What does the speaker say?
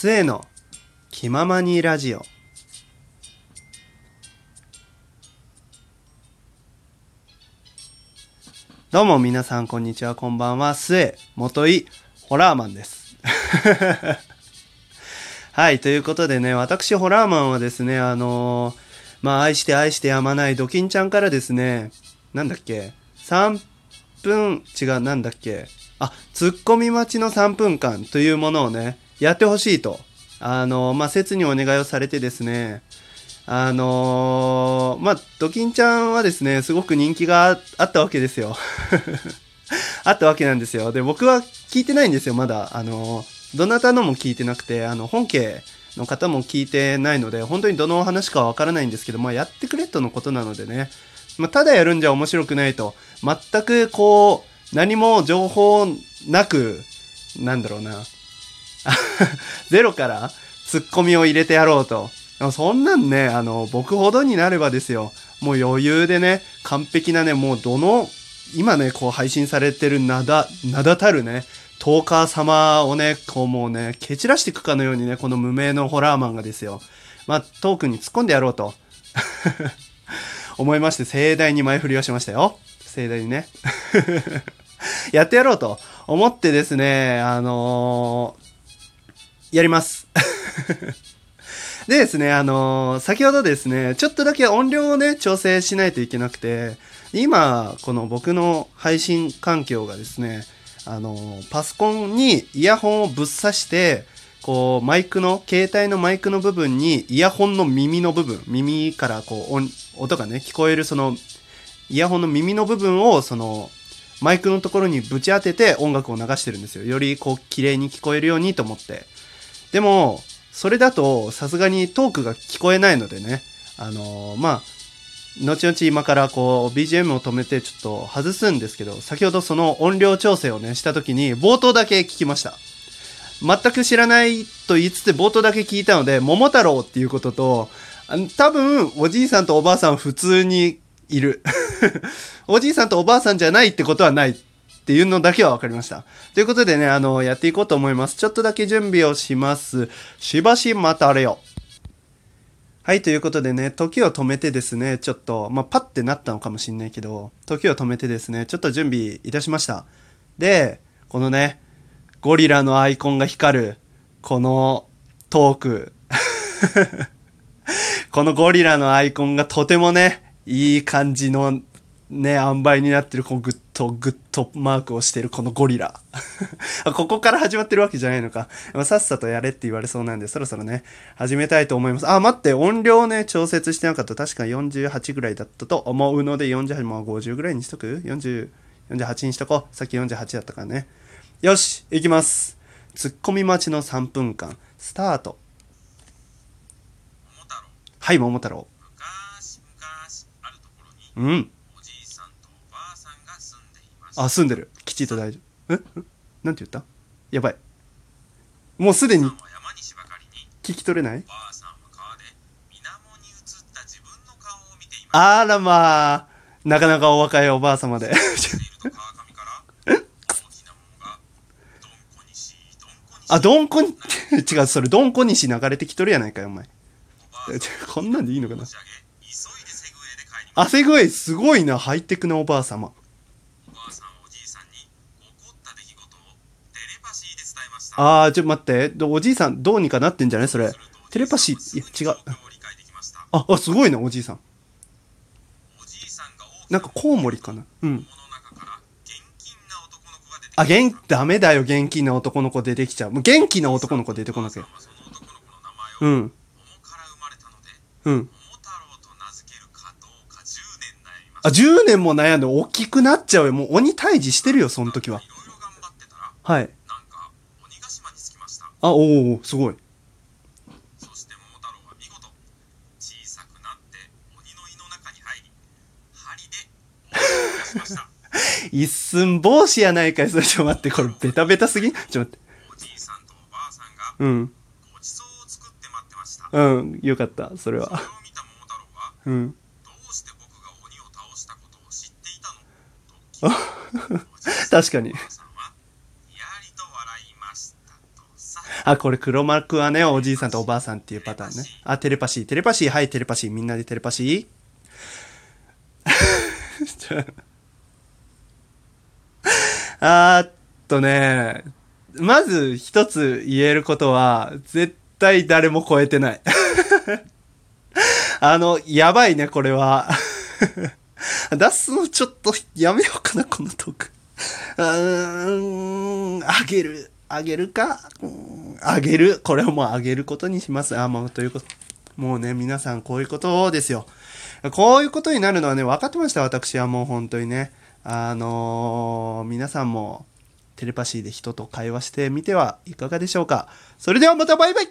末の気ままにラジオ。どうも皆さんこんにちはこんばんは。末元井ホラーマンです。はいということでね私ホラーマンはですねあのーまあ愛して愛してやまないドキンちゃんからですねなんだっけ3分違うなんだっけあツッコミ待ちの3分間というものをねやってほしいとあのまあ切にお願いをされてですねあのーまあ、ドキンちゃんはですね、すごく人気があったわけですよ。あったわけなんですよ。で、僕は聞いてないんですよ、まだ。あのーどなたのも聞いてなくて、あの、本家の方も聞いてないので、本当にどの話かわからないんですけど、まあ、やってくれとのことなのでね、まあ、ただやるんじゃ面白くないと。全くこう、何も情報なく、なんだろうな。ゼロからツッコミを入れてやろうと。そんなんね、あの、僕ほどになればですよ。もう余裕でね、完璧なね、もうどの、今ね、こう配信されてる名だ、名だたるね、トーカー様をね、こうもうね、蹴散らしていくかのようにね、この無名のホラーマンがですよ。まあ、トークに突っ込んでやろうと。思いまして、盛大に前振りをしましたよ。盛大にね。やってやろうと思ってですね、あのーやります。でですね、あのー先ほどですね、ちょっとだけ音量をね、調整しないといけなくて、今、この僕の配信環境がですね、あのーパソコンにイヤホンをぶっ刺して、こう、マイクの、携帯のマイクの部分に、イヤホンの耳の部分、耳からこう、音音がね、聞こえるその、イヤホンの耳の部分を、その、マイクのところにぶち当てて音楽を流してるんですよ。よりこう、綺麗に聞こえるようにと思って。でも、それだと、さすがにトークが聞こえないのでね、あのーまあ、後々今からこう、BGM を止めてちょっと外すんですけど、先ほどその音量調整をね、した時に、冒頭だけ聞きました。全く知らないと言いつつ冒頭だけ聞いたので、桃太郎っていうことと、多分、おじいさんとおばあさん普通にいる。おじいさんとおばあさんじゃないってことはないっていうのだけは分かりました。ということでね、あの、やっていこうと思います。ちょっとだけ準備をします。しばし待たれよ。はい、ということでね、時を止めてですね、ちょっと、まあ、パッてなったのかもしんないけど、時を止めてですね、ちょっと準備いたしました。で、このね、ゴリラのアイコンが光る、このトーク。このゴリラのアイコンがとてもね、いい感じのね、塩梅になってる、このグと、グッとマークをしてるこのゴリラ。ここから始まってるわけじゃないのか。まあさっさとやれって言われそうなんで、そろそろね、始めたいと思います。あ、待って、音量ね、調節してなかった。確か48ぐらいだったと思うので、48、まあ50ぐらいにしとく ?40、48にしとこう。さっき48だったからね。よし、行きます。ツッコミ待ちの3分間、スタート。はい、桃太郎。うん。さんが住んでいましたあ、住んでる。きちっと大丈夫。え？えなんて言った？やばい。もうすでに聞き取れない？あらまあ、なかなかお若いおばあ様で。あ、どんこに、違う、それ、どんこ西流れてきとるやないかよ、お前。こんなんでいいのかな？グウェイで帰りまあ、セグウェイ、すごいな、ハイテクなおばあ様。すおばあさんはおじいさんに起こった出来事をテレパシーで伝えましたあー、ちょ、待って。どおじいさん、どうにかなってんじゃない？それ。テレパシー、いや、違う。あ、あ、すごいな、おじいさん。なんか、コウモリかな？うん。あ、元、ダメだよ、元気な男の子出てきちゃう。もう元気な男の子出てこなきゃ。うん、うん。あ、10年も悩んで大きくなっちゃうよ。もう鬼退治してるよ、その時は。はい。あ、おーおーすごい。そして桃太郎は見事小さくなって鬼の胃の中に入り針で鬼を刺しました一寸法師やないかい。それちょっと待って、これベタベタすぎ？んちょっと待って。おじいさんとおばあさんがうん。ごちそうを作って待ってましたうん、よかった、それそれをは。見た桃太郎はうん。確かにあさんはやりと笑いましたとさあ、これ黒幕はね、おじいさんとおばあさんっていうパターンね。あ、テレパシー。テレパシー。はい、テレパシー。みんなでテレパシー。あーっとね、まず一つ言えることは、絶対誰も超えてない。あの、やばいね、これは。出すのちょっとやめようかな、このトーク。うーん、あげる。あげるか？あげる。これはもうあげることにします。あ、もうということ。もうね、皆さんこういうことですよ。こういうことになるのはね、分かってました、私はもう本当にね。あのー皆さんもテレパシーで人と会話してみてはいかがでしょうか。それではまたバイバイ